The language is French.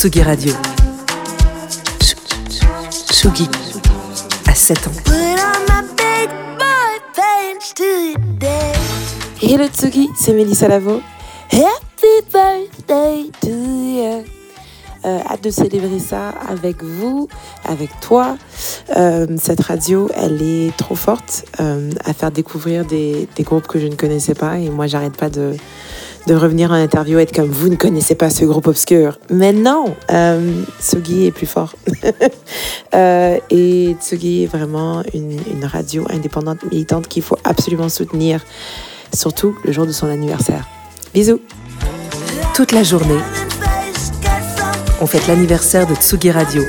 Tsugi Radio. Tsugi. À 7 ans. Hello Tsugi, c'est Mélissa Lavo. Happy birthday to you. Euh, hâte de célébrer ça avec vous, avec toi. Euh, cette radio, elle est trop forte euh, à faire découvrir des, des, groupes que je ne connaissais pas. Et moi, j'arrête pas de, de revenir en interview et être comme vous ne connaissez pas ce groupe obscur. Mais non, euh, Tsugi est plus fort. euh, et Tsugi est vraiment une, une radio indépendante militante qu'il faut absolument soutenir, surtout le jour de son anniversaire. Bisous. Toute la journée, on fête l'anniversaire de Tsugi Radio.